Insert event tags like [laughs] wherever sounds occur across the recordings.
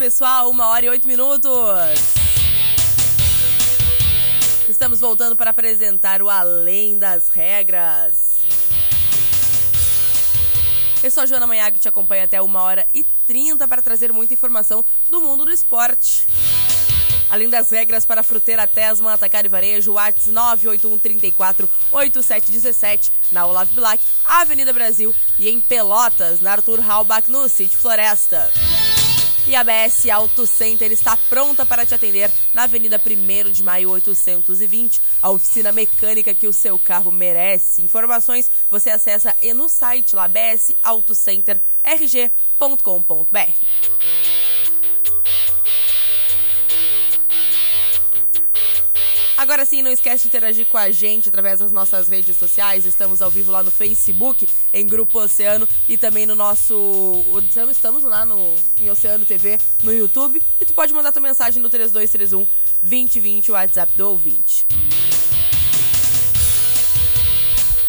Pessoal. Uma hora e oito minutos. Estamos voltando para apresentar o Além das Regras. Eu sou a Joana Manhã, que te acompanha até uma hora e trinta para trazer muita informação do mundo do esporte. Além das regras para Fruteira Tesma, Atacar e Varejo, Whats 981 34 8717, na Olavo Bilac, Avenida Brasil e em Pelotas, na Arthur Halbach, no City Floresta. E a BS Auto Center está pronta para te atender na Avenida 1 de Maio 820, a oficina mecânica que o seu carro merece. Informações você acessa e no site lá bsautocenterrg.com.br. Agora sim, não esquece de interagir com a gente através das nossas redes sociais. Estamos ao vivo lá no Facebook, em Grupo Oceano e também no nosso. Estamos lá no em Oceano TV no YouTube. E tu pode mandar tua mensagem no 3231 2020, o WhatsApp do ouvinte.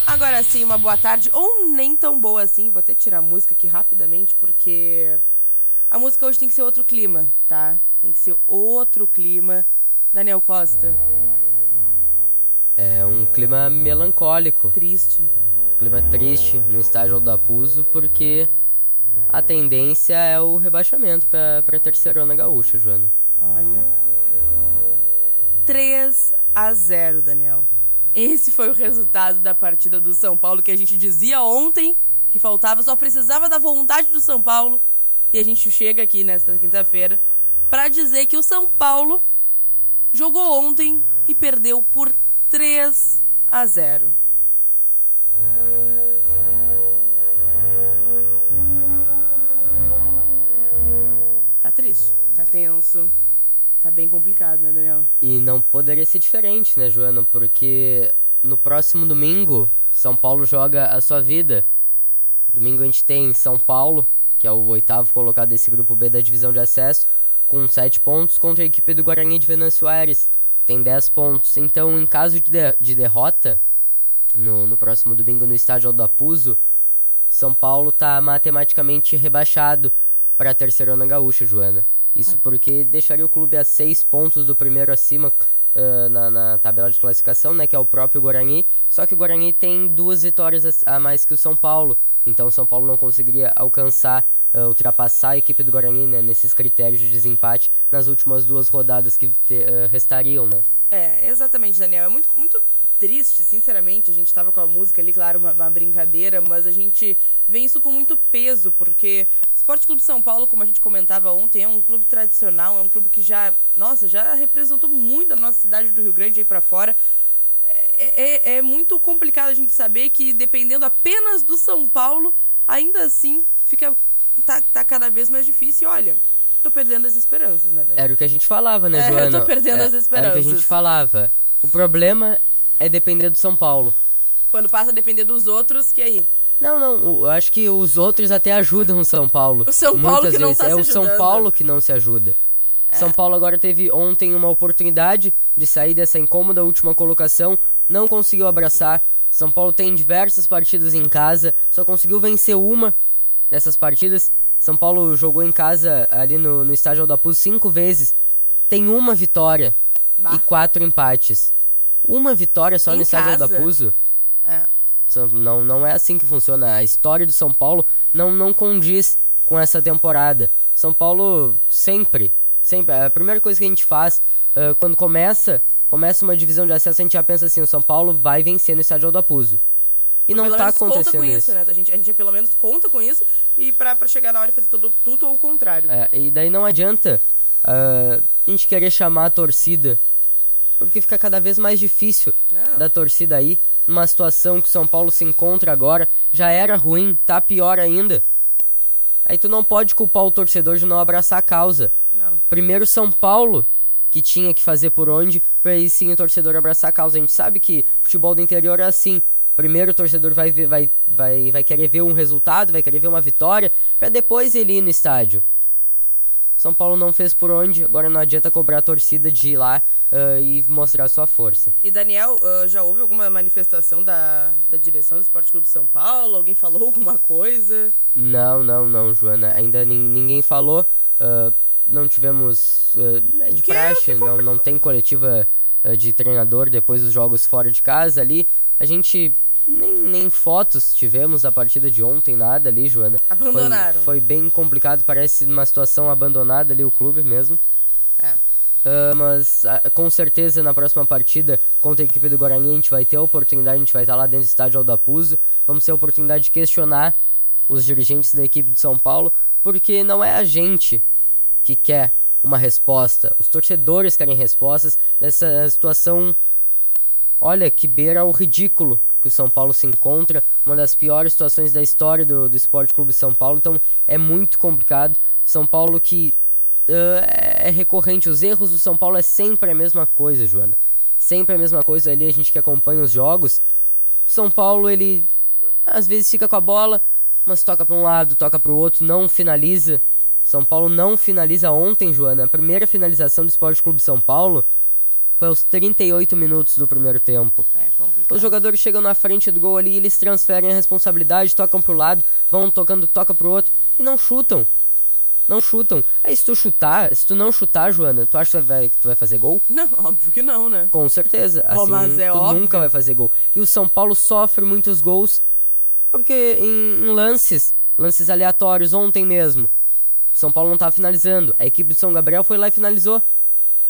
Agora sim, uma boa tarde, ou nem tão boa assim. Vou até tirar a música aqui rapidamente, porque a música hoje tem que ser outro clima, tá? Tem que ser outro clima. Daniel Costa. É um clima melancólico. Triste. Clima triste no estádio da Puso, porque a tendência é o rebaixamento para a terceirona gaúcha, Joana. Olha. 3 a 0, Daniel. Esse foi o resultado da partida do São Paulo que a gente dizia ontem que faltava, só precisava da vontade do São Paulo. E a gente chega aqui nesta quinta-feira para dizer que o São Paulo jogou ontem e perdeu por 3 a 0. Tá triste, tá tenso, tá bem complicado, né, Daniel? E não poderia ser diferente, né, Joana? Porque no próximo domingo, São Paulo joga a sua vida. Domingo a gente tem São Paulo, que é o oitavo colocado desse grupo B da divisão de acesso, com 7 pontos contra a equipe do Guarani de Venâncio Aires, tem 10 pontos. Então, em caso de, de, de derrota, no, no, próximo domingo no estádio Aldapuzo, São Paulo está matematicamente rebaixado para a terceirona gaúcha, Joana. Isso porque deixaria o clube a 6 pontos do primeiro acima uh, na, na, tabela de classificação, né, que é o próprio Guarani. Só que o Guarani tem duas vitórias a, a mais que o São Paulo. Então o São Paulo não conseguiria alcançar uh, ultrapassar a equipe do Guarani né, nesses critérios de desempate nas últimas duas rodadas que te, uh, restariam, né? É, exatamente, Daniel. É muito, muito triste, sinceramente. A gente tava com a música ali, claro, uma, uma, brincadeira, mas a gente vê isso com muito peso, porque Esporte Clube São Paulo, como a gente comentava ontem, é um clube tradicional, é um clube que já, nossa, já representou muito a nossa cidade do Rio Grande aí para fora. É, é, é muito complicado a gente saber que, dependendo apenas do São Paulo, ainda assim fica tá, tá cada vez mais difícil. E olha, tô perdendo as esperanças, né? Dani? Era o que a gente falava, né, é, Joana? Eu tô perdendo é, as esperanças. Era o que a gente falava. O problema é depender do São Paulo. Quando passa a depender dos outros, que aí? Não, não, eu acho que os outros até ajudam o São Paulo. O São Paulo Muitas que não vezes. tá É o São. Paulo que não se ajuda. É. São Paulo agora teve ontem uma oportunidade de sair dessa incômoda última colocação, não conseguiu abraçar. São Paulo tem diversas partidas em casa, só conseguiu vencer uma dessas partidas. São Paulo jogou em casa ali no, no estádio Aldapuz cinco vezes. Tem uma vitória Bah. e quatro empates. Uma vitória só Em no estádio casa? Aldapuzo? É. Não, não é assim que funciona. A história do São Paulo não, não condiz com essa temporada. São Paulo sempre, sempre. A primeira coisa que a gente faz ah, quando começa, começa uma divisão de acesso, a gente já pensa assim: o São Paulo vai vencer no estádio Aldapuzo. E não pelo tá acontecendo com isso, isso. né? A gente, a gente pelo menos conta com isso e pra chegar na hora e fazer tudo, tudo ou o contrário. É, e daí não adianta ah, a gente querer chamar a torcida, porque fica cada vez mais difícil Não. da torcida aí, numa situação que o São Paulo se encontra agora, já era ruim, tá pior ainda. Aí tu não pode culpar o torcedor de não abraçar a causa. Não. Primeiro São Paulo, que tinha que fazer por onde, pra aí sim o torcedor abraçar a causa. A gente sabe que futebol do interior é assim. Primeiro o torcedor vai, ver- vai, vai, vai querer ver um resultado, vai querer ver uma vitória, pra depois ele ir no estádio. São Paulo não fez por onde, agora não adianta cobrar a torcida de ir lá ah, e mostrar sua força. E Daniel, ah, já houve alguma manifestação da, da direção do Esporte Clube São Paulo? Alguém falou alguma coisa? Não, não, não, Joana. Ainda nin- ninguém falou. ah, não tivemos ah, de Que- praxe, não, não tem coletiva de treinador depois dos jogos fora de casa ali. A gente nem, nem fotos tivemos da partida de ontem, nada ali, Joana. Foi- Abandonaram. Foi, bem complicado, parece uma situação abandonada ali o clube mesmo. É. Ah, mas ah, com certeza na próxima partida contra a equipe do Guarani a gente vai ter a oportunidade, a gente vai estar lá dentro do estádio Aldapuzo, vamos ter a oportunidade de questionar os dirigentes da equipe de São Paulo, porque não é a gente que quer uma resposta, os torcedores querem respostas nessa situação, olha, que beira o ridículo que o São Paulo se encontra, uma das piores situações da história do, do Esporte Clube São Paulo, então é muito complicado. São Paulo que ah, é recorrente. Os erros do São Paulo é sempre a mesma coisa, Joana. Sempre a mesma coisa ali, a gente que acompanha os jogos. São Paulo, ele às vezes fica com a bola, mas toca para um lado, toca para o outro, não finaliza. São Paulo não finaliza ontem, Joana. A primeira finalização do Esporte Clube São Paulo foi aos 38 minutos do primeiro tempo. É complicado. Os jogadores chegam na frente do gol ali, eles transferem a responsabilidade, tocam pro lado, vão tocando, toca pro outro e não chutam. Não chutam. Aí se tu chutar, se tu não chutar, Joana, tu acha que tu vai, que tu vai fazer gol? Não, óbvio que não, né? Com certeza. Oh, Assim, mas é tu óbvio. nunca vai fazer gol. E o São Paulo sofre muitos gols porque em, em lances, lances aleatórios, ontem mesmo, o São Paulo não tava finalizando. A equipe do São Gabriel foi lá e finalizou.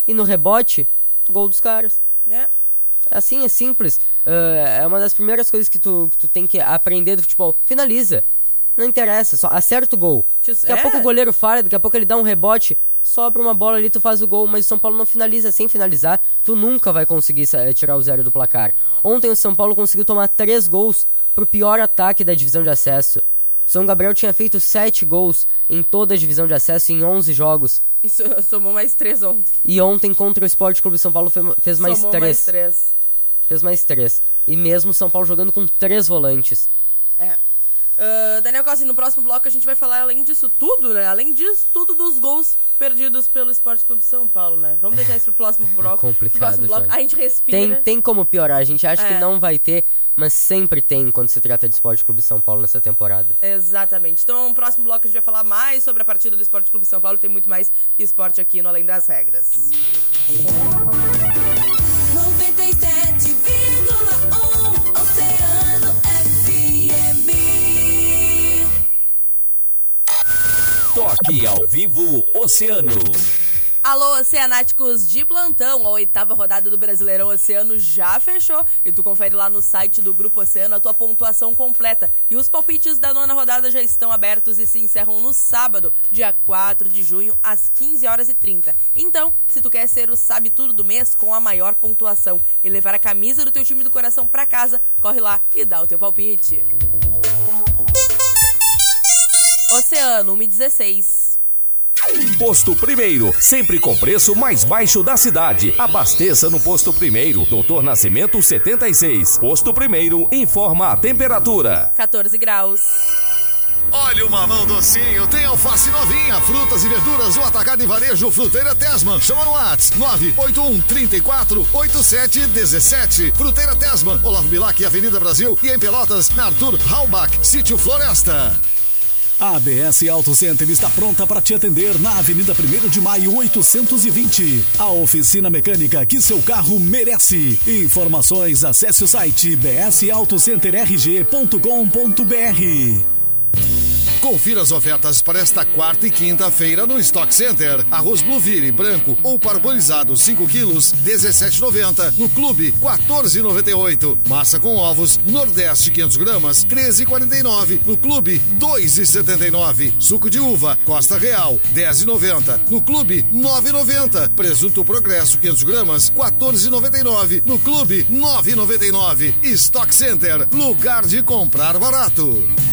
E no rebote, gol dos caras. né? Assim, é simples. Ah, é uma das primeiras coisas que tu, que tu tem que aprender do futebol. Finaliza. Não interessa, só acerta o gol. Daqui a é. pouco o goleiro falha, daqui a pouco ele dá um rebote, sobra uma bola ali, tu faz o gol, mas o São Paulo não finaliza. Sem finalizar, tu nunca vai conseguir sa- tirar o zero do placar. Ontem o São Paulo conseguiu tomar três gols pro pior ataque da divisão de acesso. São Gabriel tinha feito sete gols em toda a divisão de acesso em 11 jogos. Isso [laughs] somou mais três ontem. E ontem contra o Esporte Clube São Paulo fe- fez mais somou três. mais. Fez mais três. E mesmo São Paulo jogando com três volantes. É. Ah, Daniel Costa, no próximo bloco a gente vai falar além disso tudo, né? Além disso tudo dos gols perdidos pelo Esporte Clube São Paulo, né? Vamos deixar isso pro próximo [laughs] bloco. complicado, Pro próximo bloco. A gente respira. Tem, tem como piorar, a gente acha É. que não vai ter, mas sempre tem quando se trata de Esporte Clube São Paulo nessa temporada. Exatamente. Então, no próximo bloco a gente vai falar mais sobre a partida do Esporte Clube São Paulo. Tem muito mais esporte aqui no Além das Regras. 97,1 Oceano FM. Toque ao vivo Oceano. Alô, oceanáticos de plantão. A oitava rodada do Brasileirão Oceano já fechou. E tu confere lá no site do Grupo Oceano a tua pontuação completa. E os palpites da nona rodada já estão abertos e se encerram no sábado, dia 4 de junho, às 15 horas e 30. Então, se tu quer ser o sabe tudo do mês com a maior pontuação e levar a camisa do teu time do coração pra casa, corre lá e dá o teu palpite. Oceano 116. Posto Primeiro, sempre com preço mais baixo da cidade. Abasteça no Posto Primeiro, Doutor Nascimento 76. Posto Primeiro informa a temperatura. 14 graus. Olha o mamão docinho, tem alface novinha, frutas e verduras, o atacado e varejo Fruteira Tesman. Chama no Whats 981 34 87 17. Fruteira Tesman, Olavo Bilac, Avenida Brasil e em Pelotas, na Arthur Halbach, Sítio Floresta. A ABS Auto Center está pronta para te atender na Avenida 1 de Maio 820. A oficina mecânica que seu carro merece. Informações, acesse o site bsautocenterrg.com.br. Confira as ofertas para esta quarta e quinta-feira no Stock Center. Arroz Blueville branco ou parbolizado 5 quilos, 17,90. No Clube, 14,98. Massa com ovos Nordeste 500 gramas, 13,49. No Clube, 2,79. Suco de uva Costa Real, 10,90. No Clube, 9,90. Presunto Progresso 500 gramas, 14,99. No Clube, 9,99. Stock Center, lugar de comprar barato.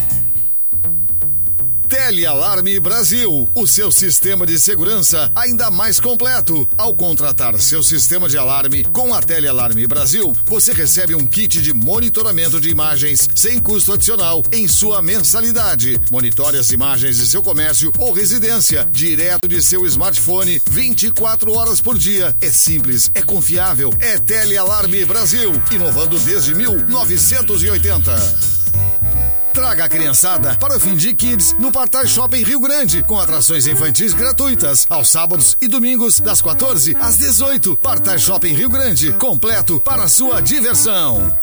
Telealarme Brasil, o seu sistema de segurança ainda mais completo. Ao contratar seu sistema de alarme com a Telealarme Brasil, você recebe um kit de monitoramento de imagens sem custo adicional em sua mensalidade. Monitore as imagens de seu comércio ou residência direto de seu smartphone 24 horas por dia. É simples, é confiável, é Telealarme Brasil, inovando desde 1980. Traga a criançada para o fim de Kids no Partage Shopping Rio Grande, com atrações infantis gratuitas, aos sábados e domingos, das 14 às 18. Partage Shopping Rio Grande, completo para sua diversão.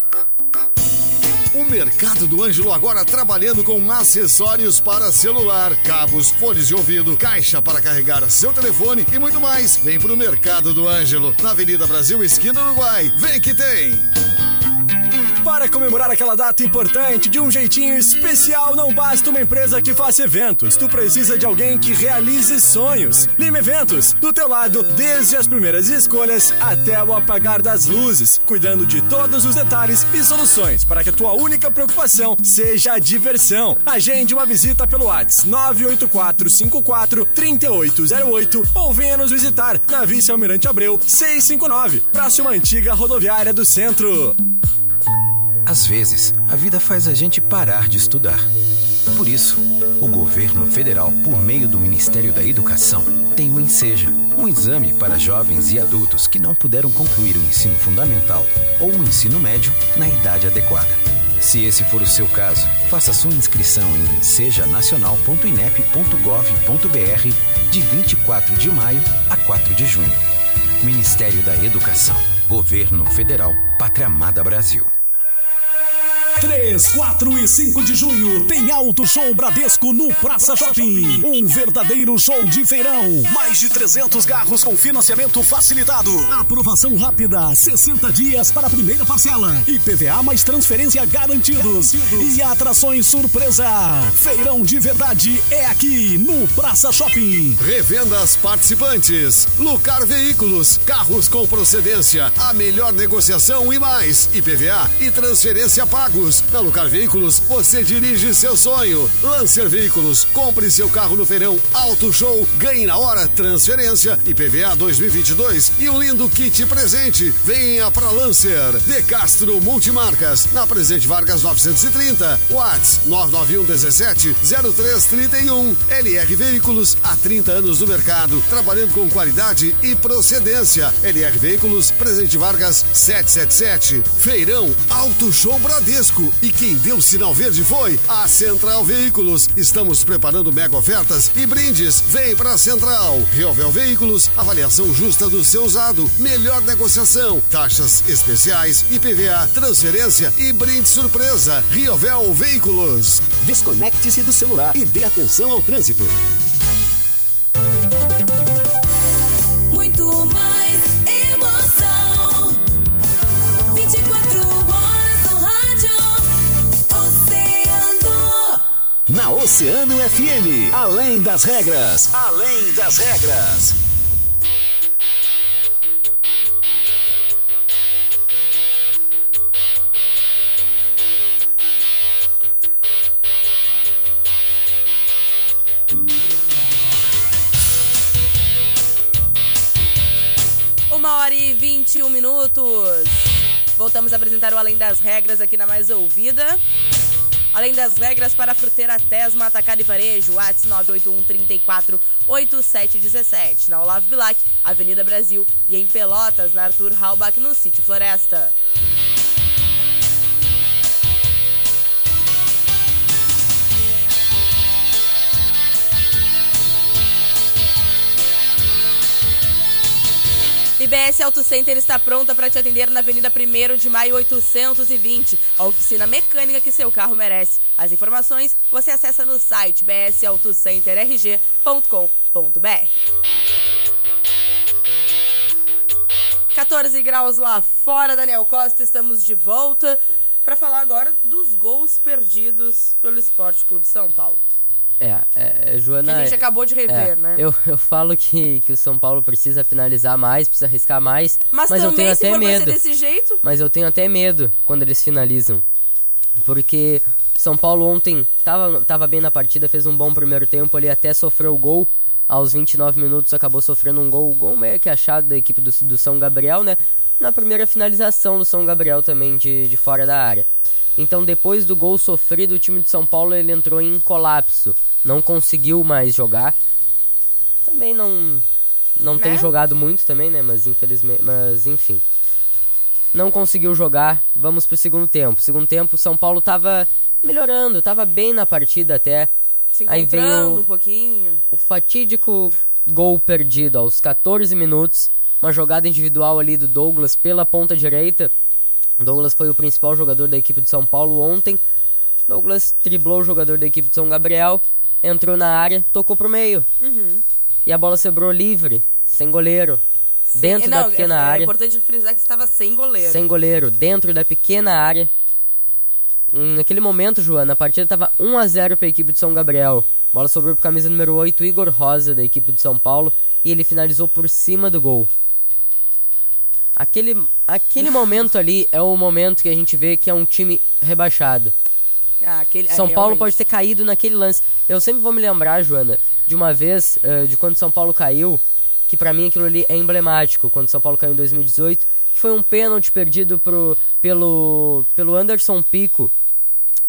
O Mercado do Ângelo agora trabalhando com acessórios para celular, cabos, fones de ouvido, caixa para carregar seu telefone e muito mais. Vem pro Mercado do Ângelo, na Avenida Brasil, esquina Uruguai. Vem que tem! Para comemorar aquela data importante de um jeitinho especial, não basta uma empresa que faça eventos. Tu precisa de alguém que realize sonhos. Lima Eventos, do teu lado, desde as primeiras escolhas até o apagar das luzes, cuidando de todos os detalhes e soluções para que a tua única preocupação seja a diversão. Agende uma visita pelo WhatsApp 984543808 ou venha nos visitar na Vice Almirante Abreu 659, próxima antiga rodoviária do centro. Às vezes, a vida faz a gente parar de estudar. Por isso, o governo federal, por meio do Ministério da Educação, tem o Enseja, um exame para jovens e adultos que não puderam concluir o ensino fundamental ou o ensino médio na idade adequada. Se esse for o seu caso, faça sua inscrição em ensejanacional.inep.gov.br de 24 de maio a 4 de junho. Ministério da Educação, Governo Federal, Pátria Amada Brasil. 3, 4 e 5 de junho tem Auto Show Bradesco no Praça Shopping. Um verdadeiro show de feirão. Mais de 300 carros com financiamento facilitado. Aprovação rápida, 60 dias para a primeira parcela. IPVA mais transferência garantidos. E atrações surpresa. Feirão de verdade é aqui no Praça Shopping. Revendas participantes. Lucar Veículos, carros com procedência, a melhor negociação e mais. IPVA e transferência pagos. Na Lucar Veículos, você dirige seu sonho. Lancer Veículos, compre seu carro no feirão Auto Show, ganhe na hora transferência, IPVA 2022 e um lindo kit presente. Venha pra Lancer. De Castro Multimarcas, na Presidente Vargas 930. Whats 991 17 0331. LR Veículos, há 30 anos no mercado, trabalhando com qualidade e procedência. LR Veículos, Presidente Vargas 777. Feirão Auto Show Bradesco. E quem deu sinal verde foi a Central Veículos. Estamos preparando mega ofertas e brindes. Vem pra Central. Riovel Veículos, avaliação justa do seu usado. Melhor negociação, taxas especiais, IPVA, transferência e brinde surpresa. Riovel Veículos. Desconecte-se do celular e dê atenção ao trânsito. Oceano FM, além das regras, além das regras. Uma hora e 21 minutos. Voltamos a apresentar o Além das Regras aqui na Mais Ouvida. Além das regras para a fruteira Tesma, Atacado e Varejo, WhatsApp 981 34 8717, na Olavo Bilac, Avenida Brasil e em Pelotas, na Arthur Halbach, no Sítio Floresta. E BS Auto Center está pronta para te atender na Avenida 1 de Maio 820, a oficina mecânica que seu carro merece. As informações você acessa no site bsautocenterrg.com.br. 14 graus lá fora, Daniel Costa, estamos de volta para falar agora dos gols perdidos pelo Esporte Clube São Paulo. É, é, Joana. Que a gente é- acabou de rever, é, né? Eu, eu falo que, que o São Paulo precisa finalizar mais, precisa arriscar mais, Mas, mas, eu tenho até medo. desse jeito, Mas eu tenho até medo quando eles finalizam. Porque São Paulo ontem tava, tava bem na partida, fez um bom primeiro tempo ali, até sofreu o gol. Aos 29 minutos acabou sofrendo um gol, gol meio que achado da equipe do, do São Gabriel, né? Na primeira finalização do São Gabriel também de, de fora da área. Então depois do gol sofrido, o time de São Paulo ele entrou em colapso. Não conseguiu mais jogar. Também não não tem Né? jogado muito também, né? Mas infelizmente, mas enfim não conseguiu jogar. Vamos pro segundo tempo. Segundo tempo, São Paulo tava melhorando, tava bem na partida até. se Aí vem encontrando o- um pouquinho. O fatídico gol perdido aos 14 minutos. Uma jogada individual ali do Douglas pela ponta direita. Douglas foi o principal jogador da equipe de São Paulo ontem. Douglas driblou o jogador da equipe de São Gabriel, entrou na área, tocou pro meio. Uhum. E a bola sobrou livre, sem goleiro. Dentro Não, da pequena é, área. É importante frisar que estava sem goleiro. Sem goleiro, dentro da pequena área. Hum, Naquele momento, Joana, a partida estava 1 a 0 para a equipe de São Gabriel. Bola sobrou para camisa número 8, Igor Rosa, da equipe de São Paulo, e ele finalizou por cima do gol. Aquele, aquele momento ali é o momento que a gente vê que é um time rebaixado. Ah, aquele- São é, Paulo realmente. pode ter caído naquele lance. Eu sempre vou me lembrar, Joana, de uma vez, eh, de quando São Paulo caiu, que pra mim aquilo ali é emblemático, quando São Paulo caiu em 2018, que foi um pênalti perdido pro, pelo, pelo Anderson Pico,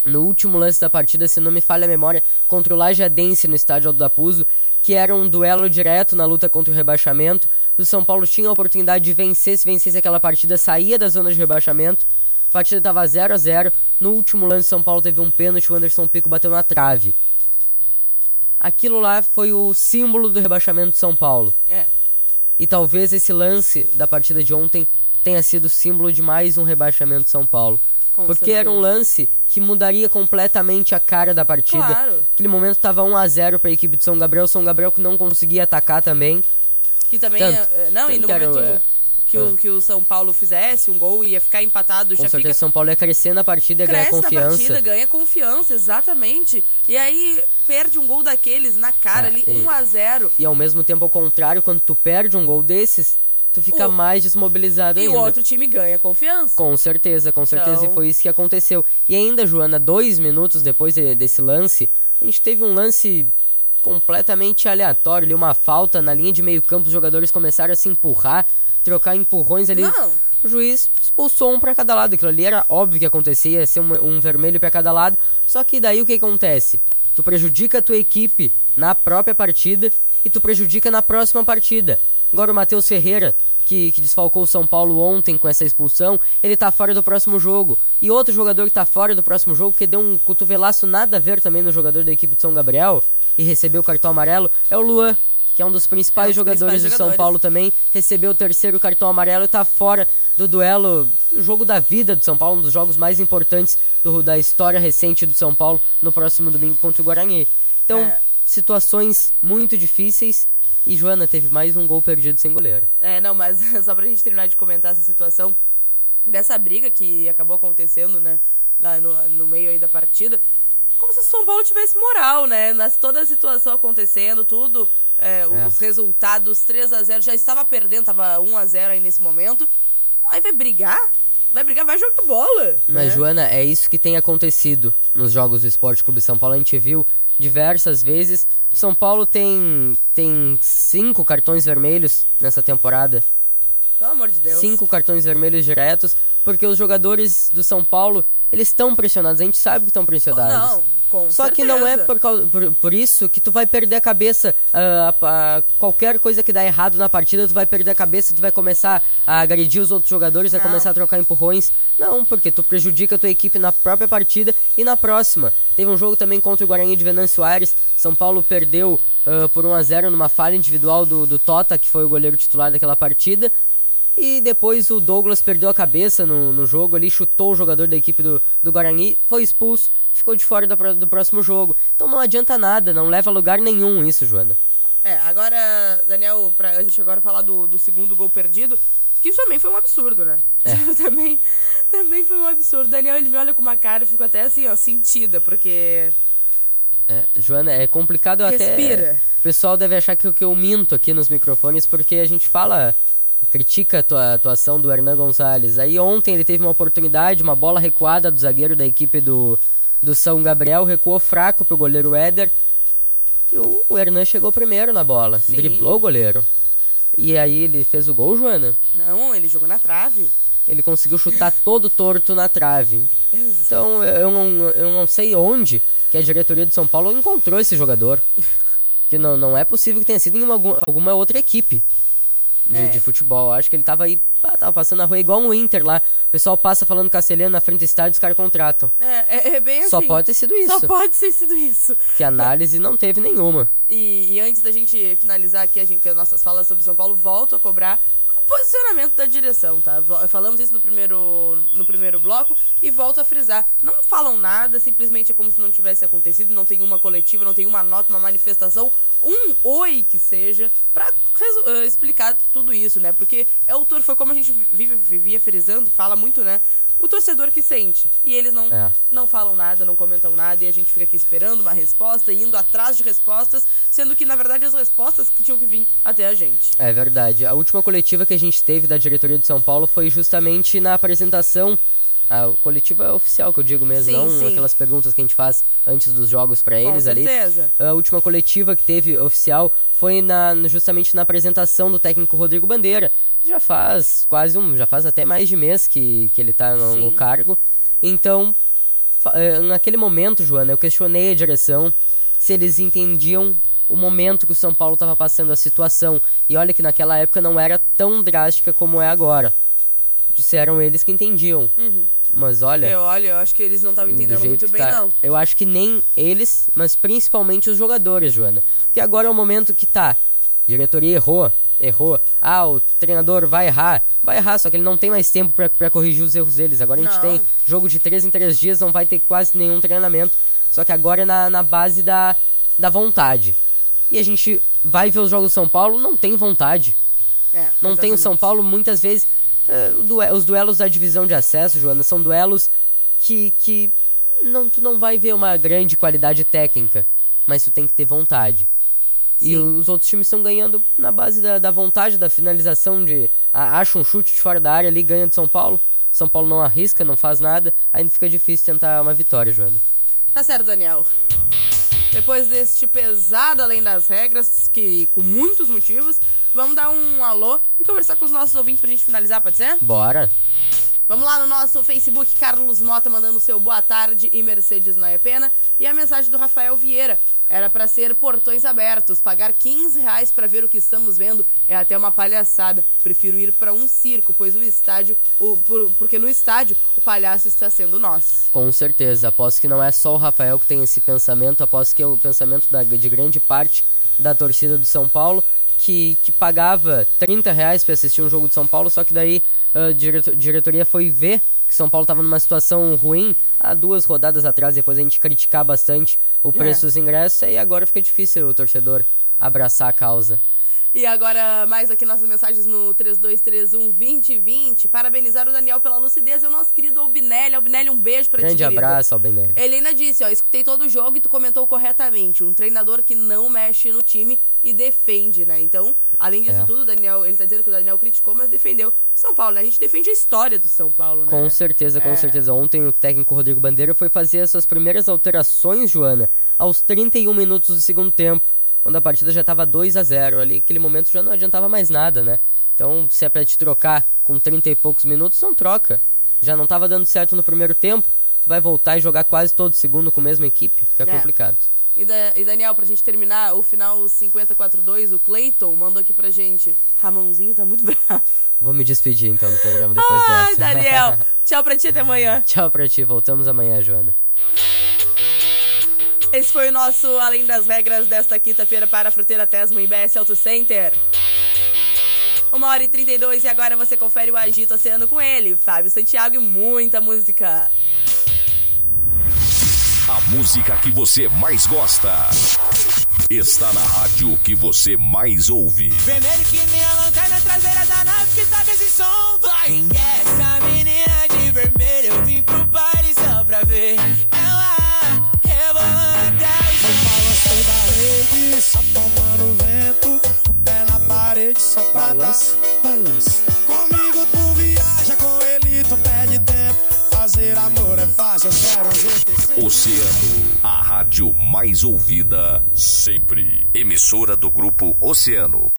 no último lance da partida, se não me falha a memória, contra o Lajadense no estádio Aldo da Puso, que era um duelo direto na luta contra o rebaixamento. O São Paulo tinha a oportunidade de vencer, se vencesse aquela partida, saía da zona de rebaixamento. A partida estava 0 a 0 No último lance, São Paulo teve um pênalti, o Anderson Pico bateu na trave. Aquilo lá foi o símbolo do rebaixamento de São Paulo. É. E talvez esse lance da partida de ontem tenha sido símbolo de mais um rebaixamento de São Paulo. Com porque era um certeza. lance que mudaria completamente a cara da partida. Claro. Aquele momento estava 1 a 0 para a equipe de São Gabriel, São Gabriel que não conseguia atacar também. Que também. Tanto- é, não, e no que era, momento é, que, o, que o São Paulo fizesse um gol ia ficar empatado, Com já certeza fica. São Paulo ia crescer na partida, ia ganhar Cresce na confiança. partida, ganha confiança, exatamente. E aí perde um gol daqueles na cara É, ali, e- 1 a 0 E ao mesmo tempo, ao contrário, quando tu perde um gol desses, tu fica O- mais desmobilizado E ainda. o outro time ganha confiança. Com certeza, com certeza, Então- e foi isso que aconteceu. E ainda, Joana, dois minutos depois de- desse lance, a gente teve um lance completamente aleatório ali, uma falta na linha de meio campo, os jogadores começaram a se empurrar, trocar empurrões ali. Não. O juiz expulsou um pra cada lado, aquilo ali era óbvio que acontecia, ia ser um, um vermelho pra cada lado, só que daí o que acontece? Tu prejudica a tua equipe na própria partida e tu prejudica na próxima partida. Agora o Matheus Ferreira, que, que desfalcou o São Paulo ontem com essa expulsão, ele tá fora do próximo jogo. E outro jogador que tá fora do próximo jogo, que deu um cotovelaço nada a ver também no jogador da equipe de São Gabriel e recebeu o cartão amarelo, é o Luan, que é um dos principais É, jogadores principais do São. Paulo também, recebeu o terceiro cartão amarelo e tá fora do duelo, jogo da vida do São Paulo, um dos jogos mais importantes do- da história recente do São Paulo no próximo domingo contra o Guarani. Então, É. situações muito difíceis e Joana teve mais um gol perdido sem goleiro. É, não, mas [laughs] só pra gente terminar de comentar essa situação dessa briga que acabou acontecendo, né, lá no, no meio aí da partida, como se o São Paulo tivesse moral, né, nas, toda a situação acontecendo, tudo, é, É. os resultados, 3 a 0 já estava perdendo, tava 1 a 0 aí nesse momento, aí vai brigar? Vai brigar, vai jogar bola. Mas, né? Joana, é isso que tem acontecido nos jogos do Esporte Clube São Paulo. A gente viu diversas vezes. O São Paulo tem, tem cinco cartões vermelhos nessa temporada. Pelo amor de Deus. Cinco cartões vermelhos diretos, porque os jogadores do São Paulo, eles estão pressionados. A gente sabe que estão pressionados. Não, com Só que não é certeza. por, por, por isso que tu vai perder a cabeça. ah, ah, qualquer coisa que dá errado na partida, tu vai perder a cabeça, tu vai começar a agredir os outros jogadores, vai Não. começar a trocar empurrões. Não, porque tu prejudica a tua equipe na própria partida e na próxima. Teve um jogo também contra o Guarani de Venâncio Aires. São Paulo perdeu ah, por 1 a 0 numa falha individual do, do Tota, que foi o goleiro titular daquela partida. E depois o Douglas perdeu a cabeça no, no jogo ali, chutou o jogador da equipe do, do Guarani, foi expulso, ficou de fora pro- do próximo jogo. Então não adianta nada, não leva a lugar nenhum isso, Joana. É, agora, Daniel, pra gente agora falar do, do segundo gol perdido, que isso também foi um absurdo, né? É. [laughs] também, também foi um absurdo. Daniel, ele me olha com uma cara e fico até assim, ó, sentida, porque... É, Joana, é complicado até. Respira. O pessoal deve achar que, eu- que eu minto aqui nos microfones, porque a gente fala, critica a tua- atuação do Hernan Gonzalez. Aí ontem ele teve uma oportunidade, uma bola recuada do zagueiro da equipe do, do São Gabriel, recuou fraco pro goleiro Éder. E o, o Hernan chegou primeiro na bola, Sim. driblou o goleiro. E aí ele fez o gol, Joana. Não, ele jogou na trave. Ele conseguiu chutar todo torto na trave. Então eu não, eu não sei onde que a diretoria de São Paulo encontrou esse jogador. [laughs] Que não, não é possível que tenha sido em uma, algum- alguma outra equipe de, É. de futebol. Acho que ele tava aí, tava passando na rua igual no Inter lá. O pessoal passa falando castelhano na frente do estádio os caras contratam. É, é, é bem assim. Só pode ter sido isso. Só pode ter sido isso. Que análise não teve nenhuma. E, e antes da gente finalizar aqui a gente, que as nossas falas sobre São Paulo, volto a cobrar posicionamento da direção, tá? Falamos isso no primeiro, no primeiro bloco e volto a frisar. Não falam nada, simplesmente é como se não tivesse acontecido, não tem uma coletiva, não tem uma nota, uma manifestação, um oi que seja, pra eh, explicar tudo isso, né? Porque é o tor foi como a gente vive, vivia frisando, fala muito, né? O torcedor que sente. E eles não, É. não falam nada, não comentam nada e a gente fica aqui esperando uma resposta e indo atrás de respostas, sendo que na verdade as respostas que tinham que vir até a gente. É verdade. A última coletiva que a gente teve da diretoria de São Paulo foi justamente na apresentação. A coletiva oficial que eu digo mesmo, Sim, não sim. aquelas perguntas que a gente faz antes dos jogos pra Com eles ali. certeza. A última coletiva que teve oficial foi na, justamente na apresentação do técnico Rodrigo Bandeira. que Já faz quase um, já faz até mais de mês que, que ele tá no, no cargo. Então, eh, naquele momento, Joana, eu questionei a direção se eles entendiam o momento que o São Paulo estava passando, a situação. E olha que naquela época não era tão drástica como é agora. Disseram eles que entendiam. Mas olha, Eu, olha, eu acho que eles não estavam do entendendo muito bem, tá, não. Eu acho que nem eles, mas principalmente os jogadores, Joana. Porque agora é o momento que tá. Diretoria errou, errou. Ah, o treinador vai errar. Vai errar, só que ele não tem mais tempo pra corrigir os erros deles. Agora a gente Não. tem jogo de 3 em 3 dias, não vai ter quase nenhum treinamento. Só que agora é na, na base da, da vontade. E a gente vai ver os jogos do São Paulo, não tem vontade. É, Não tem o São. Paulo muitas vezes. eh, o due- os duelos da divisão de acesso, Joana, são duelos que, que não, tu não vai ver uma grande qualidade técnica, mas tu tem que ter vontade. E Sim. os outros times estão ganhando na base da, da vontade, da finalização de. a- acha um chute de fora da área ali, ganha de São Paulo. São Paulo não arrisca, não faz nada, ainda fica difícil tentar uma vitória, Joana. Tá certo, Daniel. Depois deste pesado além das regras, que com muitos motivos, vamos dar um alô e conversar com os nossos ouvintes pra gente finalizar, pode ser? Bora! Vamos lá no nosso Facebook, Carlos Mota mandando seu boa tarde e Mercedes não é pena. E a mensagem do Rafael Vieira. Era pra ser portões abertos. Pagar 15 reais pra ver o que estamos vendo é até uma palhaçada. Prefiro ir pra um circo, pois o estádio. O, por- porque no estádio o palhaço está sendo nós. Com certeza, aposto que não é só o Rafael que tem esse pensamento, aposto que é o pensamento da, de grande parte da torcida do São Paulo, que, que pagava 30 reais para assistir um jogo de São Paulo, só que daí a direto- diretoria foi ver que São Paulo estava numa situação ruim há duas rodadas atrás, depois a gente criticar bastante o preço É. dos ingressos, e agora fica difícil o torcedor abraçar a causa. E agora, mais aqui nossas mensagens no 3231-2020. Parabenizar o Daniel pela lucidez e o nosso querido Albinelli. Albinelli, um beijo pra Grande ti, querido. abraço, Albenelli. Ele ainda disse, ó, escutei todo o jogo e tu comentou corretamente. Um treinador que não mexe no time e defende, né? Então, além disso É. tudo, Daniel, ele tá dizendo que o Daniel criticou, mas defendeu o São Paulo, né? A gente defende a história do São Paulo, né? Com certeza, com É. certeza. Ontem o técnico Rodrigo Bandeira foi fazer as suas primeiras alterações, Joana, aos 31 minutos do segundo tempo, quando a partida já estava 2 a 0 Ali, aquele momento já não adiantava mais nada, né? Então, se é pra te trocar com 30 e poucos minutos, não troca. Já não estava dando certo no primeiro tempo, tu vai voltar e jogar quase todo segundo com a mesma equipe, fica É. complicado. E, da- e Daniel, pra gente terminar, o final 5042, o Clayton mandou aqui pra gente. Ramãozinho tá muito [laughs] bravo. Vou me despedir então do programa depois Ai, dessa. Daniel. [laughs] Tchau pra ti, até amanhã. Tchau pra ti, voltamos amanhã, Joana. Esse foi o nosso Além das Regras desta quinta-feira para a Fruteira Tesma e BS Auto Center. Uma hora e 32 e agora você confere o Agito Oceano com ele, Fábio Santiago e muita música. A música que você mais gosta está na rádio que você mais ouve. Vermelho que nem a lanterna traseira da nave que toca esse som. Vai! Quem é essa menina de vermelho? Eu vim pro baile só pra ver rede, só tomando vento. O pé na parede, só pra Balança, balança. Comigo tu viaja, com ele tu perde tempo. Fazer amor é fácil, eu quero ver Oceano, a rádio mais ouvida sempre. Emissora do grupo Oceano.